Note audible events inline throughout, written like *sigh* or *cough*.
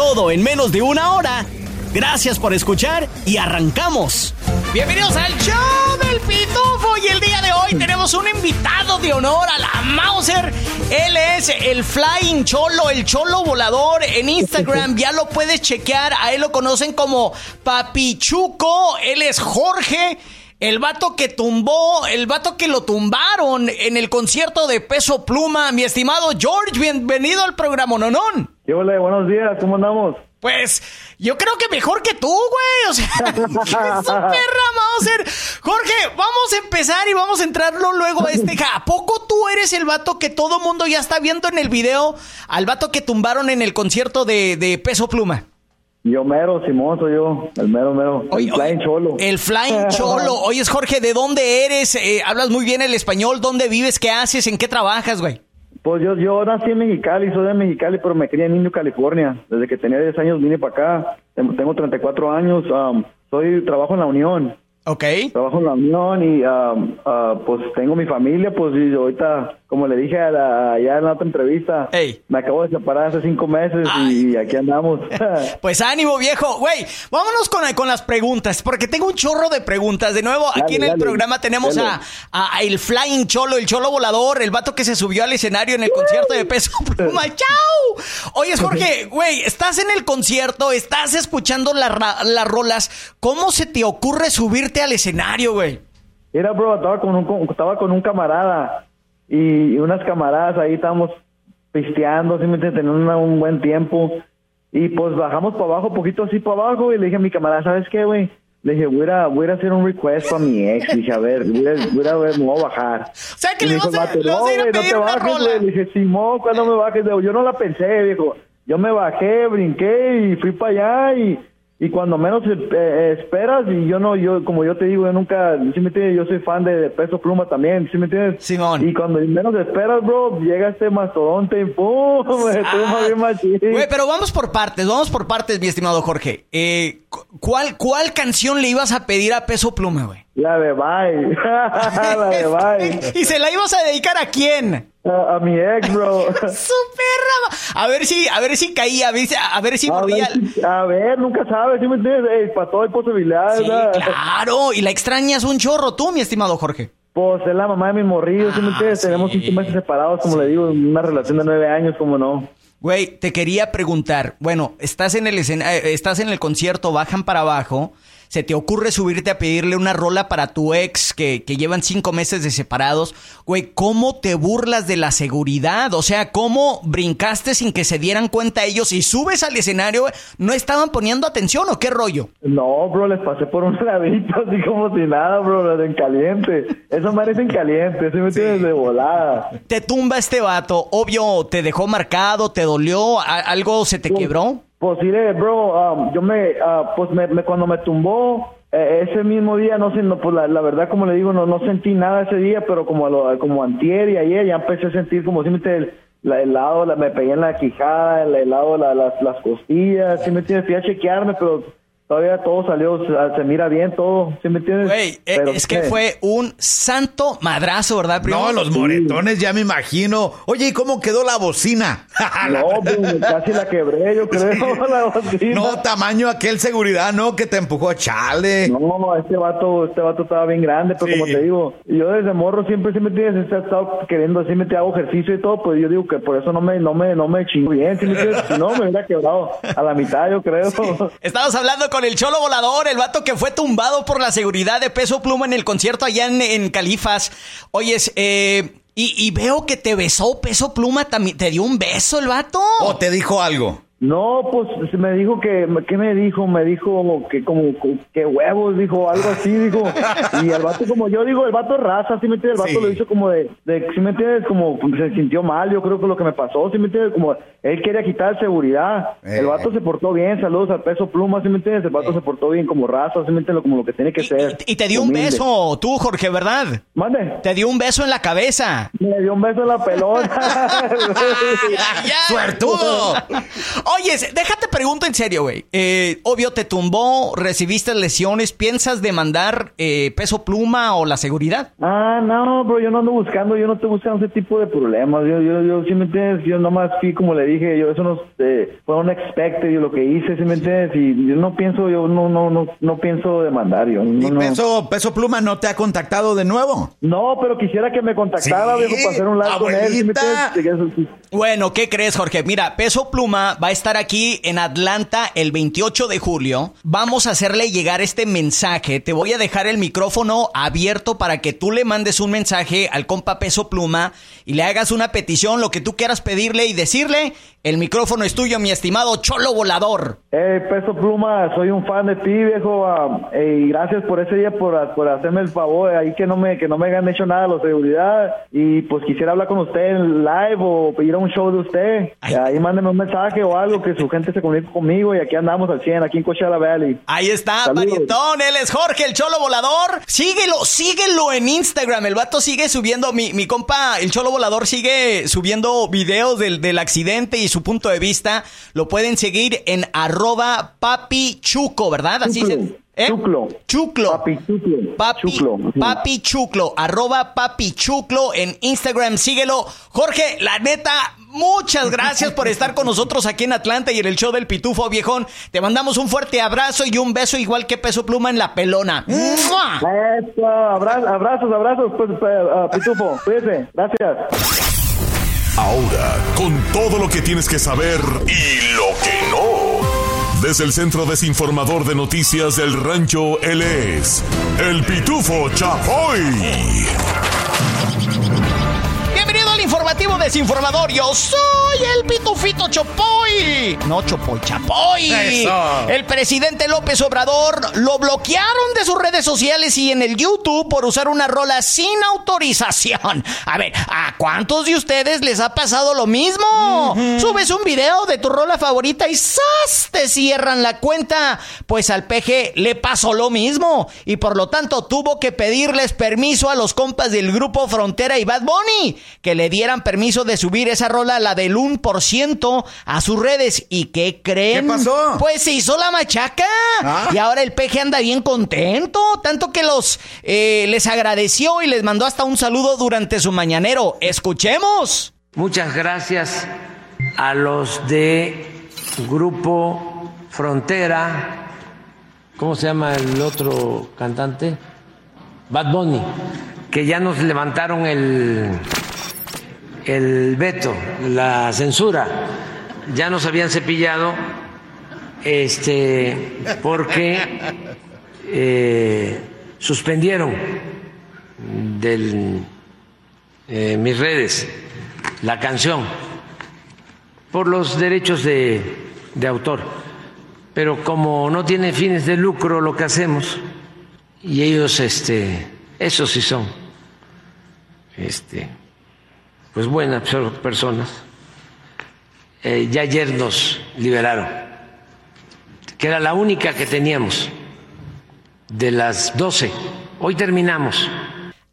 todo en menos de una hora. Gracias por escuchar y arrancamos. Bienvenidos al show del Pitufo y el día de hoy tenemos un invitado de honor a la Mauser. Él es el Flying Cholo, el Cholo Volador en Instagram. Ya lo puedes chequear. A él lo conocen como Papichuco. Él es Jorge. El vato que tumbó, el vato que lo tumbaron en el concierto de Peso Pluma. Mi estimado George, bienvenido al programa Nonón. ¿Qué hola? Buenos días, ¿cómo andamos? Pues yo creo que mejor que tú, güey. O sea, *laughs* *laughs* perra Mauser. Jorge, vamos a empezar y vamos a entrarlo luego a este. ¿A poco tú eres el vato que todo mundo ya está viendo en el video? Al vato que tumbaron en el concierto de, de Peso Pluma. Yo mero, Simón, soy yo, el mero, mero. el Flying Cholo. El Flying Cholo. *laughs* Oye, Jorge, ¿de dónde eres? Eh, hablas muy bien el español. ¿Dónde vives? ¿Qué haces? ¿En qué trabajas, güey? Pues yo, yo nací en Mexicali, soy de Mexicali, pero me crié en Niño, California. Desde que tenía 10 años vine para acá. Tengo 34 años. Um, soy trabajo en la Unión. Ok. Trabajo en la Unión y um, uh, pues tengo mi familia, pues y ahorita como le dije a la, ya en la otra entrevista, me acabo de separar hace cinco meses y aquí andamos. *laughs* pues ánimo, viejo. Güey, vámonos con, con las preguntas, porque tengo un chorro de preguntas. De nuevo, aquí en el programa tenemos a, el Flying Cholo, el Cholo Volador, el vato que se subió al escenario en el concierto de Peso *laughs* Pluma. ¡Chao! Oye, Jorge, *laughs* güey, estás en el concierto, estás escuchando las rolas. ¿Cómo se te ocurre subirte al escenario, güey? Era, bro, estaba con un, estaba con un camarada y, unas camaradas ahí estábamos pisteando, simplemente teniendo un buen tiempo. Y pues bajamos para abajo, poquito así para abajo, y le dije a mi camarada, ¿sabes qué, güey? Le dije, voy a, voy a hacer un request para mi ex. dije, a ver, voy a, voy a ver, me voy a bajar. O sea, que le vas a, no, güey, no te bajes, Le dije, Simón, ¿cuándo me bajes? Yo no la pensé, viejo. Yo me bajé, brinqué y fui para allá y y cuando menos eh, eh, esperas y yo no yo como yo te digo yo nunca ¿sí me entiendes? yo soy fan de, peso pluma también ¿sí me entiendes? Simón. Y cuando menos esperas bro llega este mastodonte y pum *laughs* ah, güey pero vamos por partes vamos por partes mi estimado Jorge. Eh, ¿cuál cuál canción le ibas a pedir a peso pluma güey la de bye *laughs* la de bye *laughs* y se la ibas a dedicar a quién a, mi ex, bro. *laughs* Super A ver si, a ver si caía, a ver si, a ver si a ver, nunca sabes, ¿sí me entiendes? para todo hay posibilidades. claro, y la extrañas un chorro tú, mi estimado Jorge. Pues es la mamá de mi morrillo, ¿sí me ah, entiendes? Tenemos cinco meses separados, como le digo, una relación de nueve años, como no. Güey, te quería preguntar, bueno, estás en el escena, eh, estás en el concierto, bajan para abajo se te ocurre subirte a pedirle una rola para tu ex que, que llevan cinco meses de separados, güey, ¿cómo te burlas de la seguridad? O sea, ¿cómo brincaste sin que se dieran cuenta ellos y subes al escenario? ¿No estaban poniendo atención o qué rollo? No, bro, les pasé por un *laughs* ladito así como si nada, bro, en caliente. Eso merece en caliente, ¿sí me tienes de volada. Te tumba este vato, obvio, te dejó marcado, te dolió, algo se te quebró. Pues diré, bro, um, yo me, uh, pues me, cuando me tumbó, eh, ese mismo día, no sé, no, pues la, la, verdad, como le digo, no, no sentí nada ese día, pero como lo, como antier y ayer ya empecé a sentir como si me el, el lado, la, me pegué en la quijada, el, la, las, las costillas, si me entiendes, fui a chequearme, pero todavía todo salió, se, mira bien todo, ¿sí me entiendes? Güey, eh, es que fue un santo madrazo, ¿verdad, primo? No, los moretones ya me imagino. Oye, ¿y cómo quedó la bocina? *laughs* no, pues, casi la quebré, yo creo, *laughs* la bocina. No, tamaño aquel seguridad, ¿no? Que te empujó, chale. No, este vato, este vato estaba bien grande, pero como te digo, yo desde morro siempre, ¿sí me entiendes? He estado queriendo, así me te hago ejercicio y todo, pues yo digo que por eso no me, no me, no me chingo bien, ¿sí me entiendes? Si no, me hubiera quebrado a la mitad, yo creo. Estabas hablando con el cholo volador, el vato que fue tumbado por la seguridad de peso pluma en el concierto allá en, Califas. Oyes, eh, y, veo que te besó peso pluma, también. ¿Te dio un beso el vato? ¿O te dijo algo? No, pues me dijo que, ¿qué me dijo? Me dijo que como que huevos, dijo algo así, dijo. Y el vato, como yo digo, el vato raza, ¿sí me entiendes? El vato lo hizo como de, de, ¿sí me entiendes? Como se sintió mal, yo creo que lo que me pasó, ¿sí me entiendes? Como él quería quitar seguridad. El vato eh. se portó bien, saludos al peso pluma, ¿sí me entiendes? El vato se portó bien como raza, ¿sí me entiendes? Como lo que tiene que ser. Y, te dio un beso, tú, Jorge, ¿verdad? Mande. Te dio un beso en la cabeza. Me dio un beso en la pelota. *laughs* ¡Suertudo! Oye, déjate pregunto en serio, güey. Eh, obvio, te tumbó, recibiste lesiones. ¿Piensas demandar eh, peso pluma o la seguridad? Ah, no, bro, yo no ando buscando, yo no estoy buscando ese tipo de problemas. Yo, yo, yo, si me entiendes, yo nomás fui, como le dije, yo eso no eh, fue un expected, yo lo que hice, si me entiendes, y yo no pienso, yo no, no, no, no pienso demandar, yo. ¿Y peso, peso pluma no te ha contactado de nuevo? No, pero quisiera que me contactara, viejo, para hacer un live con él. Bueno, ¿qué crees, Jorge? Mira, peso pluma va a estar aquí en Atlanta el 28 de julio. Vamos a hacerle llegar este mensaje. Te voy a dejar el micrófono abierto para que tú le mandes un mensaje al compa Peso Pluma y le hagas una petición, lo que tú quieras pedirle y decirle. El micrófono es tuyo, mi estimado Cholo Volador. Hey, Peso Pluma, soy un fan de ti, viejo. Ah, y gracias por ese día, por, hacerme el favor. Ahí que no me que no me hayan hecho nada de seguridad. Y pues quisiera hablar con usted en live o ir a un show de usted. Ahí mándeme un mensaje o algo que su gente se comunique conmigo. Y aquí andamos al 100, aquí en Coachella Valley. Ahí está, Marietón. Él es Jorge, el Cholo Volador. Síguelo, síguelo en Instagram. El vato sigue subiendo, mi, mi compa, el Cholo Volador sigue subiendo videos del, del accidente y su punto de vista, lo pueden seguir en arroba papichuco, ¿verdad? Así ¿eh? Chuclo. Chuclo. Papi Chuclo. Papi Chuclo. Papi Chuclo. Arroba Papi Chuclo en Instagram. Síguelo. Jorge, la neta, muchas gracias por estar con nosotros aquí en Atlanta y en el show del Pitufo, viejón. Te mandamos un fuerte abrazo y un beso igual que Peso Pluma en la pelona. abrazos, abrazos, pues, uh, Pitufo. Cuídese. Gracias. Ahora, con todo lo que tienes que saber y lo que no. Desde el Centro Desinformador de Noticias del Rancho, él es el Pitufo Chapoy informativo desinformador. Yo soy el pitufito Chopoy. No Chopoy, Chapoy. El presidente López Obrador lo bloquearon de sus redes sociales y en el YouTube por usar una rola sin autorización. A ver, ¿a cuántos de ustedes les ha pasado lo mismo? Subes un video de tu rola favorita y ¡zas! te cierran la cuenta. Pues al peje le pasó lo mismo y por lo tanto tuvo que pedirles permiso a los compas del grupo Frontera y Bad Bunny que le dieran permiso de subir esa rola, la del 1%, a sus redes. ¿Y qué creen? ¿Qué pasó? Pues se hizo la machaca. Ah. Y ahora el peje anda bien contento. Tanto que los eh, les agradeció y les mandó hasta un saludo durante su mañanero. Escuchemos. Muchas gracias a los de Grupo Frontera. ¿Cómo se llama el otro cantante? Bad Bunny. Que ya nos levantaron el el veto, la censura. Ya nos habían cepillado este, porque eh, suspendieron de eh, mis redes la canción por los derechos de, de autor. Pero como no tiene fines de lucro lo que hacemos, y ellos, este, esos sí son, este, pues buenas personas, eh, ya ayer nos liberaron, que era la única que teníamos de las 12. Hoy terminamos.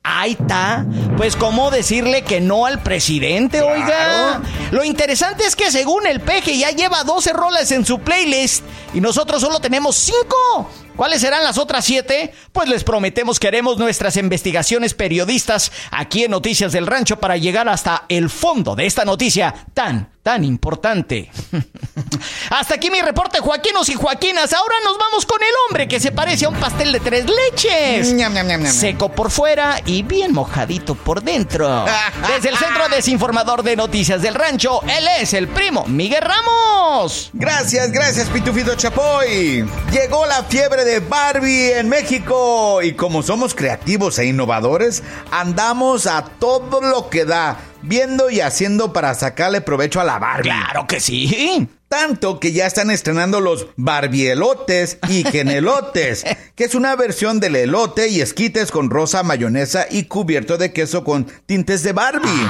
Ahí está. Pues, ¿cómo decirle que no al presidente, oiga? Lo interesante es que según el peje ya lleva 12 rolas en su playlist y nosotros solo tenemos 5. ¿Cuáles serán las otras siete? Pues les prometemos que haremos nuestras investigaciones periodistas aquí en Noticias del Rancho para llegar hasta el fondo de esta noticia tan, tan importante. *laughs* hasta aquí mi reporte, Joaquinos y Joaquinas. Ahora nos vamos con el hombre que se parece a un pastel de tres leches. Seco por fuera y bien mojadito por dentro. *laughs* Desde el Centro Desinformador de Noticias del Rancho, él es el primo Miguel Ramos. Gracias, gracias, Pitufito Chapoy. Llegó la fiebre de Barbie en México. Y como somos creativos e innovadores, andamos a todo lo que da, viendo y haciendo para sacarle provecho a la Barbie. Claro que sí. Tanto que ya están estrenando los barbielotes y genelotes, *laughs* que es una versión del elote y esquites con rosa, mayonesa y cubierto de queso con tintes de Barbie.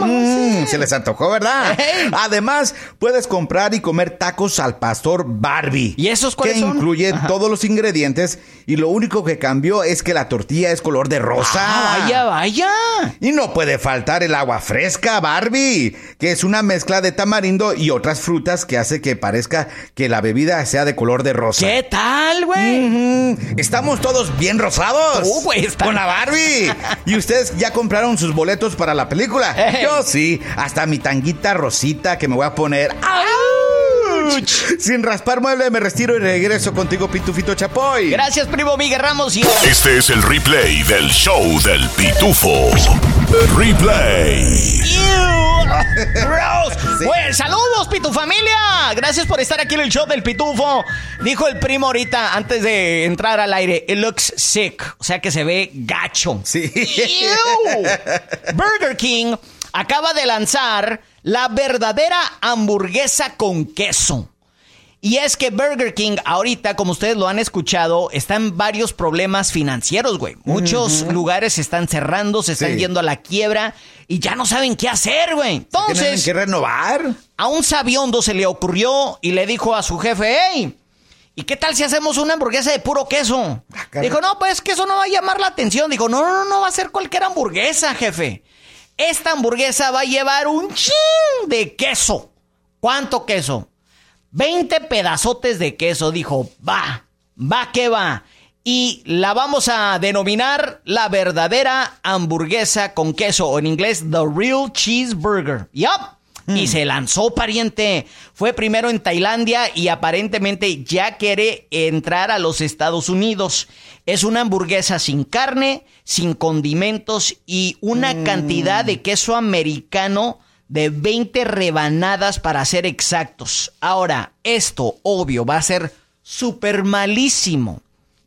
Mm, se les antojó, ¿verdad? Además, puedes comprar y comer tacos al pastor Barbie. ¿Y esos cuáles Que incluyen todos los ingredientes y lo único que cambió es que la tortilla es color de rosa. Ah, vaya, vaya. Y no puede faltar el agua fresca, Barbie, que es una mezcla de tamarindo y otras frutas que hace que parezca que la bebida sea de color de rosa. ¿Qué tal, güey? Estamos todos bien rosados. Güey, está- Con la Barbie. *laughs* ¿Y ustedes ya compraron sus boletos para la película? Yo sí. Hasta mi tanguita rosita que me voy a poner. Sin raspar mueble me retiro y regreso contigo, Pitufito Chapoy. Gracias, primo Miguel Ramos. Y Este es el replay del show del pitufo. Replay. Rose. *laughs* Pues saludos, Pitu familia. Gracias por estar aquí en el show del Pitufo. Dijo el primo ahorita, antes de entrar al aire, it looks sick. O sea que se ve gacho. Sí. *laughs* Burger King acaba de lanzar la verdadera hamburguesa con queso. Y es que Burger King ahorita, como ustedes lo han escuchado, está en varios problemas financieros, güey. Muchos lugares se están cerrando, se están Sí. yendo a la quiebra y ya no saben qué hacer, güey. Tienen Entonces, que renovar. a un sabiondo se le ocurrió y le dijo a su jefe, hey, ¿y qué tal si hacemos una hamburguesa de puro queso? caray. Dijo, no, pues que eso no va a llamar la atención. Dijo, no, no, no, no va a ser cualquier hamburguesa, jefe. Esta hamburguesa va a llevar un chin de queso. ¿Cuánto queso? 20 pedazotes de queso. Dijo, va, va que va. Y la vamos a denominar la verdadera hamburguesa con queso, o en inglés, The Real Cheeseburger. Yup. Y se lanzó, pariente. Fue primero en Tailandia y aparentemente ya quiere entrar a los Estados Unidos. Es una hamburguesa sin carne, sin condimentos y una cantidad de queso americano de 20 rebanadas para ser exactos. Ahora, esto, obvio, va a ser súper malísimo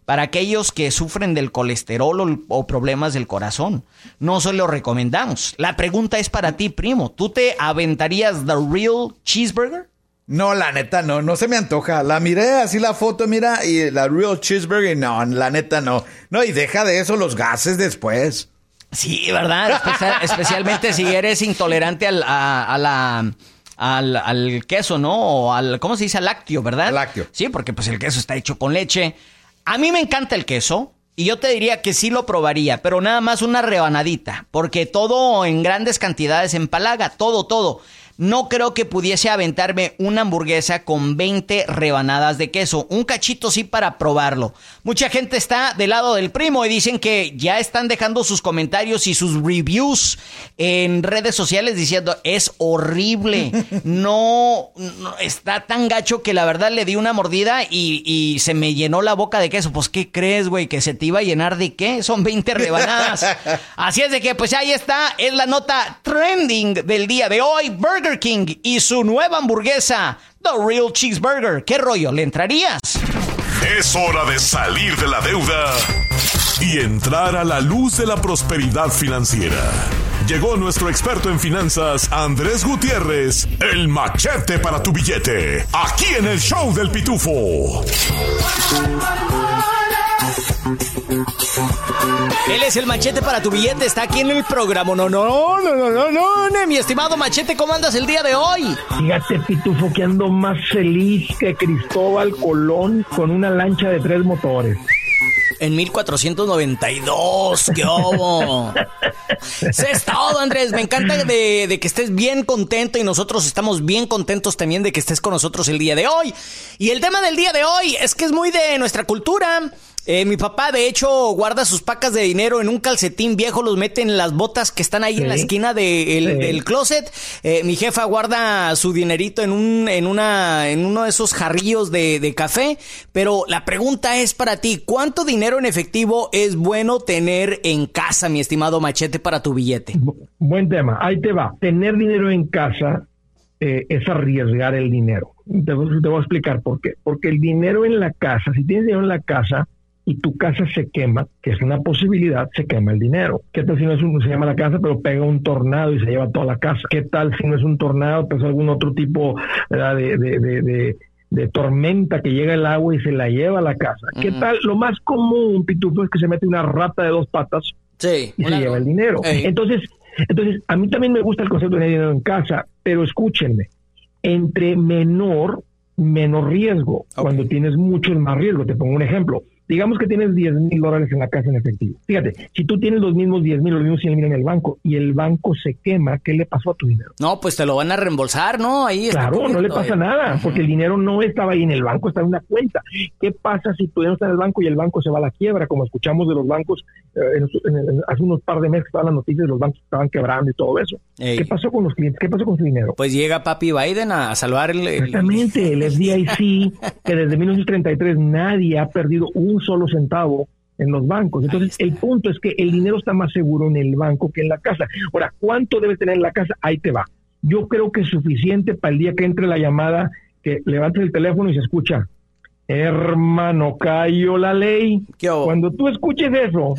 para aquellos que sufren del colesterol o, o problemas del corazón. No se lo recomendamos. La pregunta es para ti, primo. ¿Tú te aventarías The Real Cheeseburger? No, la neta no, no se me antoja. La miré así la foto, mira, y la real cheeseburger, y no, la neta no. No, y deja de eso los gases después. Sí, ¿verdad? Especia- *laughs* especialmente si eres intolerante al, a, a la... Al, al queso, ¿no? O al, ¿cómo se dice? Al lácteo, ¿verdad? Lácteo. Sí, porque pues el queso está hecho con leche. A mí me encanta el queso y yo te diría que sí lo probaría, pero nada más una rebanadita, porque todo en grandes cantidades empalaga, todo, todo. No creo que pudiese aventarme una hamburguesa con 20 rebanadas de queso. Un cachito sí para probarlo. Mucha gente está del lado del primo y dicen que ya están dejando sus comentarios y sus reviews en redes sociales diciendo es horrible. *laughs* No, no, está tan gacho que la verdad le di una mordida y, y se me llenó la boca de queso. Pues, ¿qué crees, güey? ¿Que se te iba a llenar de qué? Son 20 rebanadas. *laughs* Así es de que, pues ahí está. Es la nota trending del día de hoy. Burger King y su nueva hamburguesa, The Real Cheeseburger. ¿Qué rollo? ¿Le entrarías? Es hora de salir de la deuda y entrar a la luz de la prosperidad financiera. Llegó nuestro experto en finanzas, Andrés Gutiérrez, el machete para tu billete, aquí en el show del pitufo. Él es el machete para tu billete, está aquí en el programa. No, no, no, no, no, no, no, mi estimado machete, ¿cómo andas el día de hoy? Fíjate, Pitufo, que ando más feliz que Cristóbal Colón con una lancha de tres motores. En 1492, qué obo. *laughs* Es todo, Andrés. Me encanta de, de que estés bien contento y nosotros estamos bien contentos también de que estés con nosotros el día de hoy. Y el tema del día de hoy es que es muy de nuestra cultura. Eh, mi papá, de hecho, guarda sus pacas de dinero en un calcetín viejo, los mete en las botas que están ahí en la esquina de- el- Sí. del closet. Eh, mi jefa guarda su dinerito en un, en una, en uno de esos jarrillos de, de café. Pero la pregunta es para ti, ¿cuánto dinero en efectivo es bueno tener en casa, mi estimado machete, para tu billete? Bu- Buen tema, ahí te va. Tener dinero en casa eh, es arriesgar el dinero. Te, te voy a explicar por qué. Porque el dinero en la casa, si tienes dinero en la casa, y tu casa se quema, que es una posibilidad, se quema el dinero. ¿Qué tal si no es un, se llama la casa, pero pega un tornado y se lleva toda la casa? ¿Qué tal si no es un tornado, pues algún otro tipo de, de, de, tormenta que llega el agua y se la lleva a la casa? ¿Qué tal? Lo más común, Pitufo, es que se mete una rata de dos patas y se lleva el dinero. Entonces, entonces, a mí también me gusta el concepto de tener dinero en casa, pero escúchenme, entre menor, menor riesgo. Cuando tienes mucho es más riesgo. Te pongo un ejemplo digamos que tienes 10 mil dólares en la casa en efectivo. Fíjate, si tú tienes los mismos 10 mil, los mismos 100 mil en el banco y el banco se quema, ¿qué le pasó a tu dinero? No, pues te lo van a reembolsar, ¿no? Ahí está Claro, no le pasa nada, porque el dinero no estaba ahí en el banco, estaba en una cuenta. ¿Qué pasa si tú no estás en el banco y el banco se va a la quiebra, como escuchamos de los bancos eh, hace unos par de meses que estaban las noticias de los bancos que estaban quebrando y todo eso? ¿Qué pasó con los clientes? ¿Qué pasó con su dinero? Pues llega papi Biden a salvar el... Exactamente, el *laughs* FDIC, que desde 1933 nadie ha perdido un solo centavo en los bancos. Entonces, el punto es que el dinero está más seguro en el banco que en la casa. Ahora, ¿cuánto debe tener en la casa? Ahí te va. Yo creo que es suficiente para el día que entre la llamada, que levantes el teléfono y se escucha. Hermano, cayó la ley. Cuando tú escuches eso,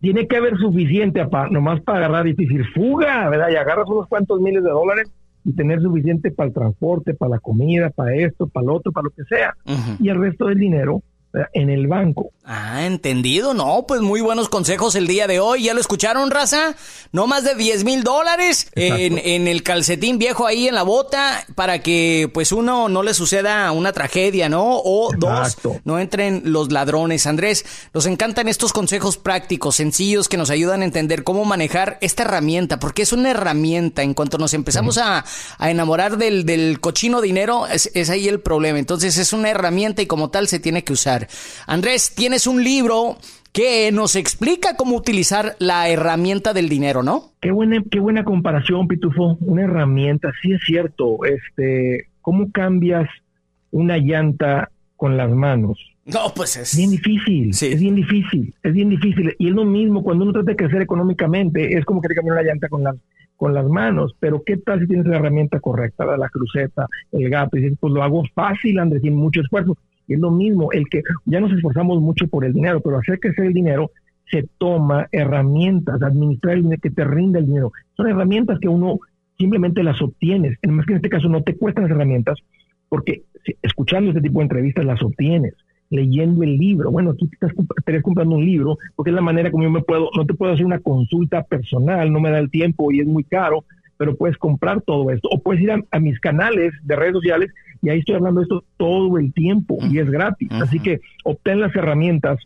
tiene que haber suficiente para, nomás para agarrar y decir fuga, ¿verdad? Y agarras unos cuantos miles de dólares y tener suficiente para el transporte, para la comida, para esto, para lo otro, para lo que sea. Y el resto del dinero en el banco. Ah, entendido. No, pues muy buenos consejos el día de hoy. ¿Ya lo escucharon, raza? No más de 10 mil dólares en, el calcetín viejo ahí en la bota para que pues uno no le suceda una tragedia, ¿no? O dos, no entren los ladrones. Andrés, nos encantan estos consejos prácticos, sencillos, que nos ayudan a entender cómo manejar esta herramienta, porque es una herramienta. En cuanto nos empezamos a, enamorar del, del cochino dinero, es, es ahí el problema. Entonces es una herramienta y como tal se tiene que usar. Andrés, tienes un libro que nos explica cómo utilizar la herramienta del dinero, ¿no? Qué buena, qué buena comparación, Pitufo. Una herramienta, sí es cierto. Este, ¿cómo cambias una llanta con las manos? No, pues es bien difícil. Es bien difícil. Es bien difícil. Y es lo mismo cuando uno trata de crecer económicamente, es como que te cambiar una llanta con las con las manos, pero ¿qué tal si tienes la herramienta correcta, la cruceta, el gato? Y dices, pues lo hago fácil, Andrés, sin mucho esfuerzo. Y es lo mismo, el que ya nos esforzamos mucho por el dinero, pero hacer crecer el dinero se toma herramientas, administrar el dinero, que te rinda el dinero. Son herramientas que uno simplemente las obtienes. En más que en este caso no te cuestan las herramientas, porque escuchando este tipo de entrevistas las obtienes, leyendo el libro. Bueno, aquí estás, estarías comprando un libro, porque es la manera como yo me puedo, no te puedo hacer una consulta personal, no me da el tiempo y es muy caro, pero puedes comprar todo esto. O puedes ir a mis canales de redes sociales y ahí estoy hablando de esto todo el tiempo y es gratis. Así que obtén las herramientas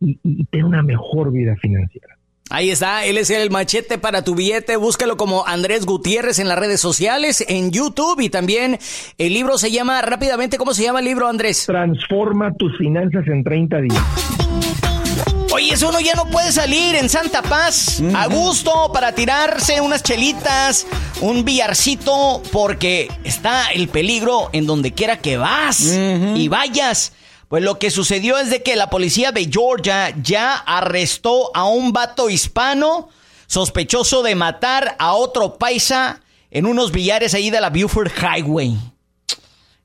y, y ten una mejor vida financiera. Ahí está, él es el machete para tu billete. Búscalo como Andrés Gutiérrez en las redes sociales, en YouTube y también el libro se llama rápidamente, ¿cómo se llama el libro, Andrés? Transforma tus finanzas en 30 días. Oye, eso uno ya no puede salir en Santa Paz a gusto para tirarse unas chelitas, un billarcito, porque está el peligro en donde quiera que vas y vayas. Pues lo que sucedió es de que la policía de Georgia ya arrestó a un vato hispano sospechoso de matar a otro paisa en unos billares ahí de la Buford Highway.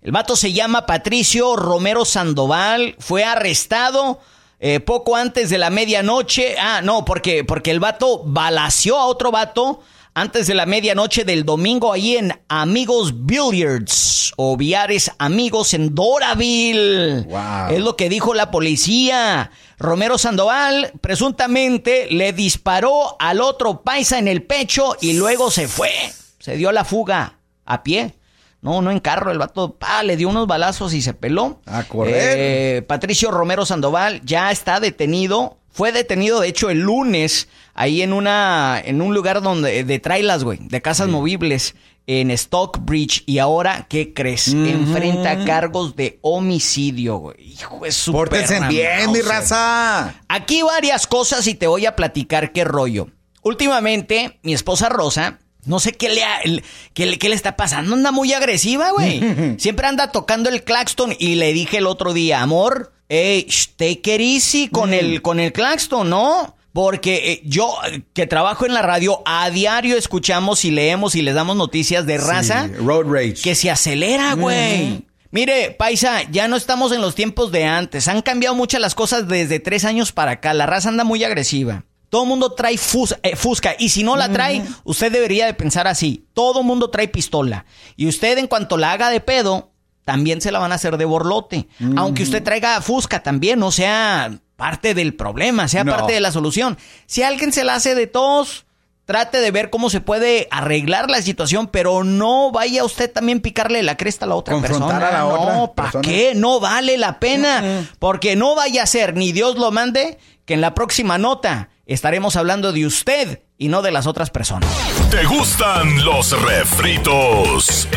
El vato se llama Patricio Romero Sandoval, fue arrestado eh, poco antes de la medianoche. Ah, no, porque, porque el vato balació a otro vato antes de la medianoche del domingo ahí en Amigos Billiards o Viares Amigos en Doraville. Es lo que dijo la policía. Romero Sandoval presuntamente le disparó al otro paisa en el pecho y luego se fue. Se dio la fuga a pie. No, no en carro, el vato pa, le dio unos balazos y se peló. A correr. Eh, Patricio Romero Sandoval ya está detenido. Fue detenido, de hecho, el lunes, ahí en una, en un lugar donde, de trailas, güey, de casas movibles, en Stockbridge. Y ahora, ¿qué crees? Enfrenta cargos de homicidio, güey. Hijo, es súper Pórtense bien, mi raza. Aquí varias cosas y te voy a platicar qué rollo. Últimamente, mi esposa Rosa no sé qué le, qué, le está pasando. Anda muy agresiva, güey. *laughs* Siempre anda tocando el claxton. Y le dije el otro día, amor, hey, take it easy con, el, con el claxton, ¿no? Porque eh, yo, que trabajo en la radio, a diario escuchamos y leemos y les damos noticias de raza. road rage. Que se acelera, güey. Mire, Paisa, ya no estamos en los tiempos de antes. Han cambiado muchas las cosas desde tres años para acá. La raza anda muy agresiva. Todo el mundo trae eh, fusca y si no la trae, usted debería de pensar así. Todo el mundo trae pistola. Y usted en cuanto la haga de pedo, también se la van a hacer de borlote. Aunque usted traiga fusca también, no sea parte del problema, sea parte de la solución. Si alguien se la hace de tos, trate de ver cómo se puede arreglar la situación, pero no vaya usted también picarle la cresta a la otra persona. A la no, ¿para qué? No vale la pena, porque no vaya a ser, ni Dios lo mande, que en la próxima nota estaremos hablando de usted y no de las otras personas. ¿Te gustan los refritos?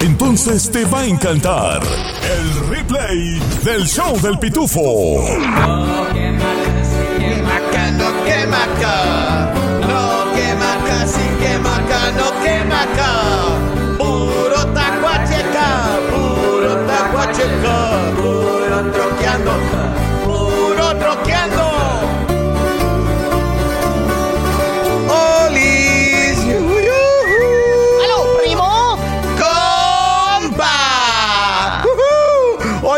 Entonces te va a encantar el replay del show del pitufo. No, no. No, que maca, sí que maca, no,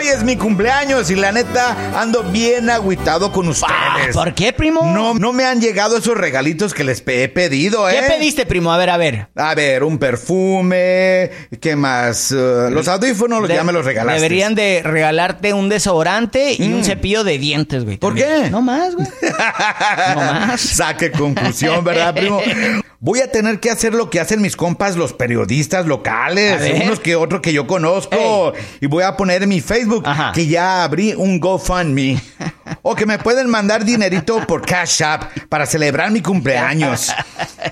es mi cumpleaños y la neta ando bien agüitado con ustedes. ¿Por qué, primo? No, no me han llegado esos regalitos que les he pedido, ¿eh? ¿Qué pediste, primo? A ver, a ver. A ver, un perfume, ¿qué más? Uh, los audífonos ya me los regalaste. Deberían de regalarte un desodorante y un mm. cepillo de dientes, güey. ¿Por qué? No más, güey. *laughs* no más. Saque conclusión, ¿verdad, primo? *laughs* Voy a tener que hacer lo que hacen mis compas, los periodistas locales, unos que otros que yo conozco. Y voy a poner en mi Facebook que ya abrí un GoFundMe. *laughs* o que me pueden mandar dinerito por Cash App para celebrar mi cumpleaños.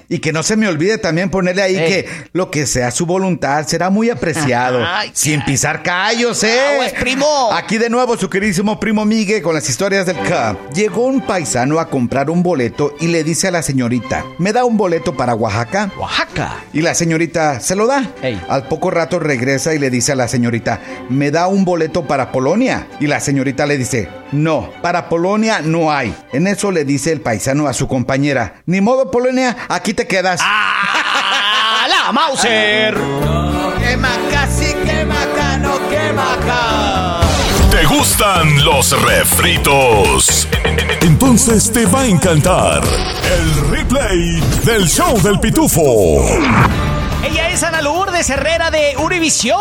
y que no se me olvide también ponerle ahí que lo que sea su voluntad será muy apreciado. *laughs* sin pisar callos, ¿eh? primo. Aquí de nuevo su queridísimo primo Miguel con las historias del Cup. Llegó un paisano a comprar un boleto y le dice a la señorita, ¿me da un boleto para Oaxaca? Oaxaca. Y la señorita se lo da. Al poco rato regresa y le dice a la señorita, ¿me da un boleto para Polonia? Y la señorita le dice, no, para Polonia no hay. En eso le dice el paisano a su compañera, ni modo Polonia, aquí te quedas. ¡Ah! ¡La Mauser! quema casi, quema acá, no quema. ¿Te gustan los refritos? Entonces te va a encantar el replay del show del pitufo. Ella es Ana Lourdes Herrera de Univisión,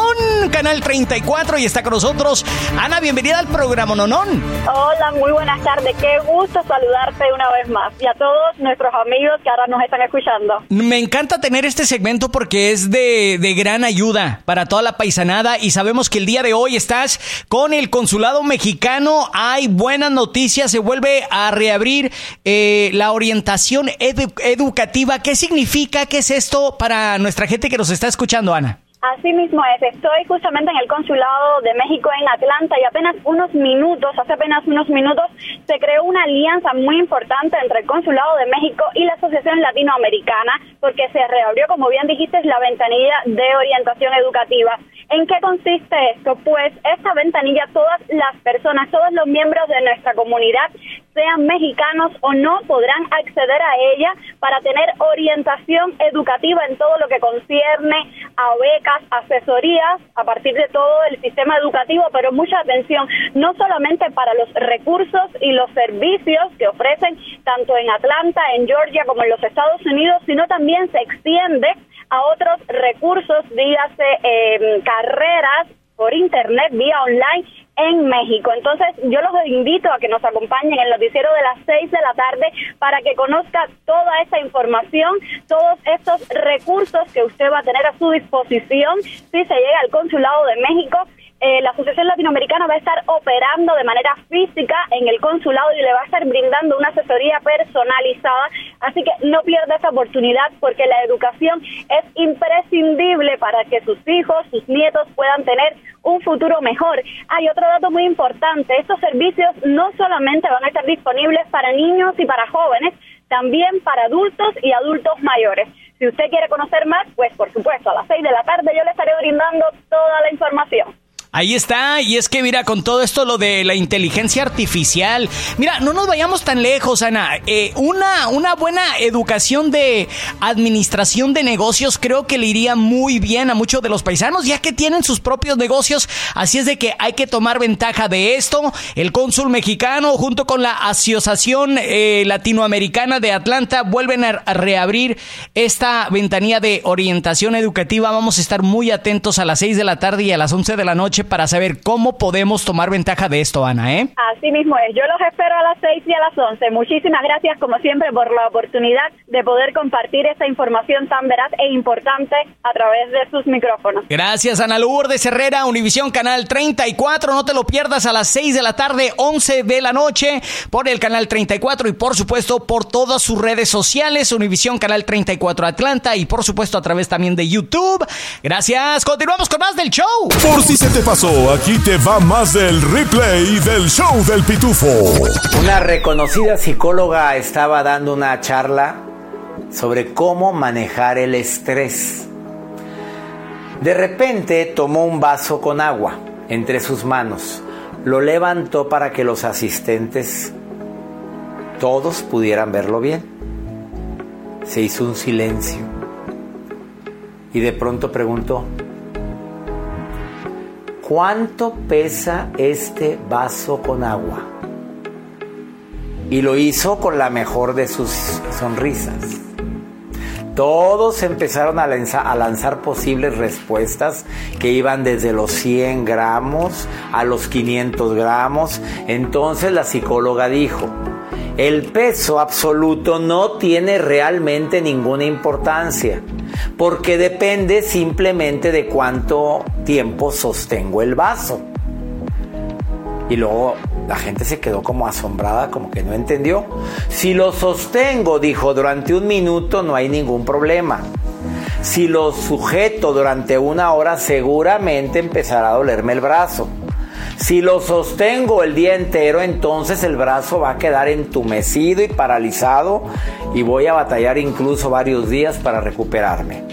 Canal 34, y está con nosotros. Ana, bienvenida al programa Nonón. Hola, muy buenas tardes. Qué gusto saludarte una vez más. Y a todos nuestros amigos que ahora nos están escuchando. Me encanta tener este segmento porque es de, gran ayuda para toda la paisanada. Y sabemos que el día de hoy estás con el consulado mexicano. Hay buenas noticias. Se vuelve a reabrir eh, la orientación educativa. ¿Qué significa? ¿Qué es esto para nuestra gente? Que nos está escuchando, Ana. Así mismo es, estoy justamente en el Consulado de México en Atlanta y apenas unos minutos, hace apenas unos minutos, se creó una alianza muy importante entre el Consulado de México y la Asociación Latinoamericana porque se reabrió, como bien dijiste, la ventanilla de orientación educativa. ¿En qué consiste esto? Pues esta ventanilla todas las personas, todos los miembros de nuestra comunidad, sean mexicanos o no, podrán acceder a ella para tener orientación educativa en todo lo que concierne a becas, asesorías, a partir de todo el sistema educativo, pero mucha atención, no solamente para los recursos y los servicios que ofrecen tanto en Atlanta, en Georgia como en los Estados Unidos, sino también se extiende a otros recursos, dígase eh, carreras por internet, vía online en México. Entonces, yo los invito a que nos acompañen en el noticiero de las 6 de la tarde para que conozca toda esta información, todos estos recursos que usted va a tener a su disposición si se llega al Consulado de México eh, la Asociación Latinoamericana va a estar operando de manera física en el consulado y le va a estar brindando una asesoría personalizada. Así que no pierda esa oportunidad porque la educación es imprescindible para que sus hijos, sus nietos puedan tener un futuro mejor. Hay otro dato muy importante, estos servicios no solamente van a estar disponibles para niños y para jóvenes, también para adultos y adultos mayores. Si usted quiere conocer más, pues por supuesto, a las seis de la tarde yo le estaré brindando toda la información. Ahí está, y es que mira, con todo esto lo de la inteligencia artificial, mira, no nos vayamos tan lejos, Ana. Eh, una, una buena educación de administración de negocios creo que le iría muy bien a muchos de los paisanos, ya que tienen sus propios negocios, así es de que hay que tomar ventaja de esto. El cónsul mexicano, junto con la Asociación eh, Latinoamericana de Atlanta, vuelven a, reabrir esta ventanilla de orientación educativa. Vamos a estar muy atentos a las 6 de la tarde y a las 11 de la noche para saber cómo podemos tomar ventaja de esto, Ana, ¿eh? Así mismo es. Yo los espero a las 6 y a las 11. Muchísimas gracias, como siempre, por la oportunidad de poder compartir esta información tan veraz e importante a través de sus micrófonos. Gracias, Ana Lourdes Herrera, Univisión Canal 34. No te lo pierdas a las 6 de la tarde, 11 de la noche, por el Canal 34 y, por supuesto, por todas sus redes sociales, Univisión Canal 34 Atlanta y, por supuesto, a través también de YouTube. Gracias. Continuamos con más del show. Por si se te pasó, aquí te va más del replay del show del pitufo. Una reconocida psicóloga estaba dando una charla sobre cómo manejar el estrés. De repente tomó un vaso con agua entre sus manos, lo levantó para que los asistentes todos pudieran verlo bien. Se hizo un silencio y de pronto preguntó, ¿cuánto pesa este vaso con agua? Y lo hizo con la mejor de sus sonrisas. Todos empezaron a lanzar, posibles respuestas que iban desde los 100 gramos a los 500 gramos. Entonces la psicóloga dijo, el peso absoluto no tiene realmente ninguna importancia, porque depende simplemente de cuánto tiempo sostengo el vaso. Y luego la gente se quedó como asombrada, como que no entendió. Si lo sostengo, dijo, durante un minuto no hay ningún problema. Si lo sujeto durante una hora, seguramente empezará a dolerme el brazo. Si lo sostengo el día entero, entonces el brazo va a quedar entumecido y paralizado y voy a batallar incluso varios días para recuperarme.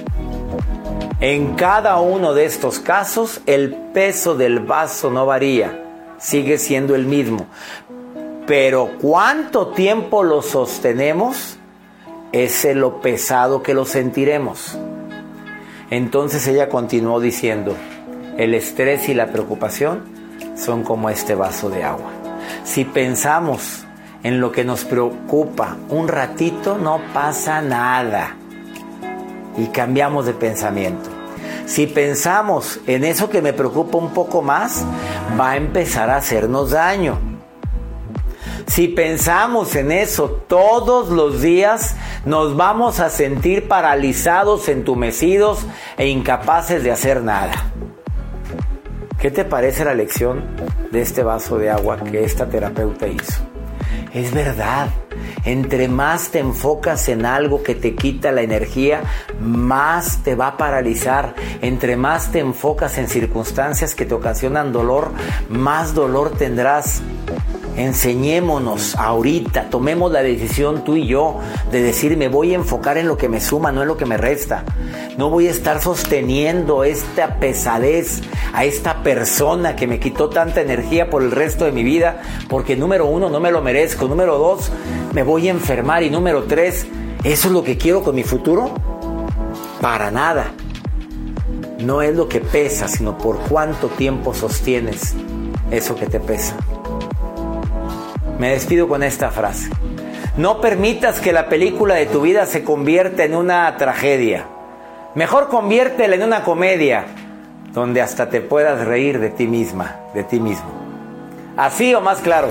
En cada uno de estos casos, el peso del vaso no varía sigue siendo el mismo. Pero cuánto tiempo lo sostenemos es lo pesado que lo sentiremos. Entonces ella continuó diciendo, el estrés y la preocupación son como este vaso de agua. Si pensamos en lo que nos preocupa un ratito, no pasa nada. Y cambiamos de pensamiento. Si pensamos en eso que me preocupa un poco más, va a empezar a hacernos daño. Si pensamos en eso todos los días, nos vamos a sentir paralizados, entumecidos e incapaces de hacer nada. ¿Qué te parece la lección de este vaso de agua que esta terapeuta hizo? Es verdad, entre más te enfocas en algo que te quita la energía, más te va a paralizar. Entre más te enfocas en circunstancias que te ocasionan dolor, más dolor tendrás. Enseñémonos ahorita, tomemos la decisión tú y yo de decir me voy a enfocar en lo que me suma, no en lo que me resta. No voy a estar sosteniendo esta pesadez a esta persona que me quitó tanta energía por el resto de mi vida, porque número uno, no me lo merezco, número dos, me voy a enfermar y número tres, ¿eso es lo que quiero con mi futuro? Para nada. No es lo que pesa, sino por cuánto tiempo sostienes eso que te pesa. Me despido con esta frase. No permitas que la película de tu vida se convierta en una tragedia. Mejor conviértela en una comedia donde hasta te puedas reír de ti misma, de ti mismo. Así o más claro.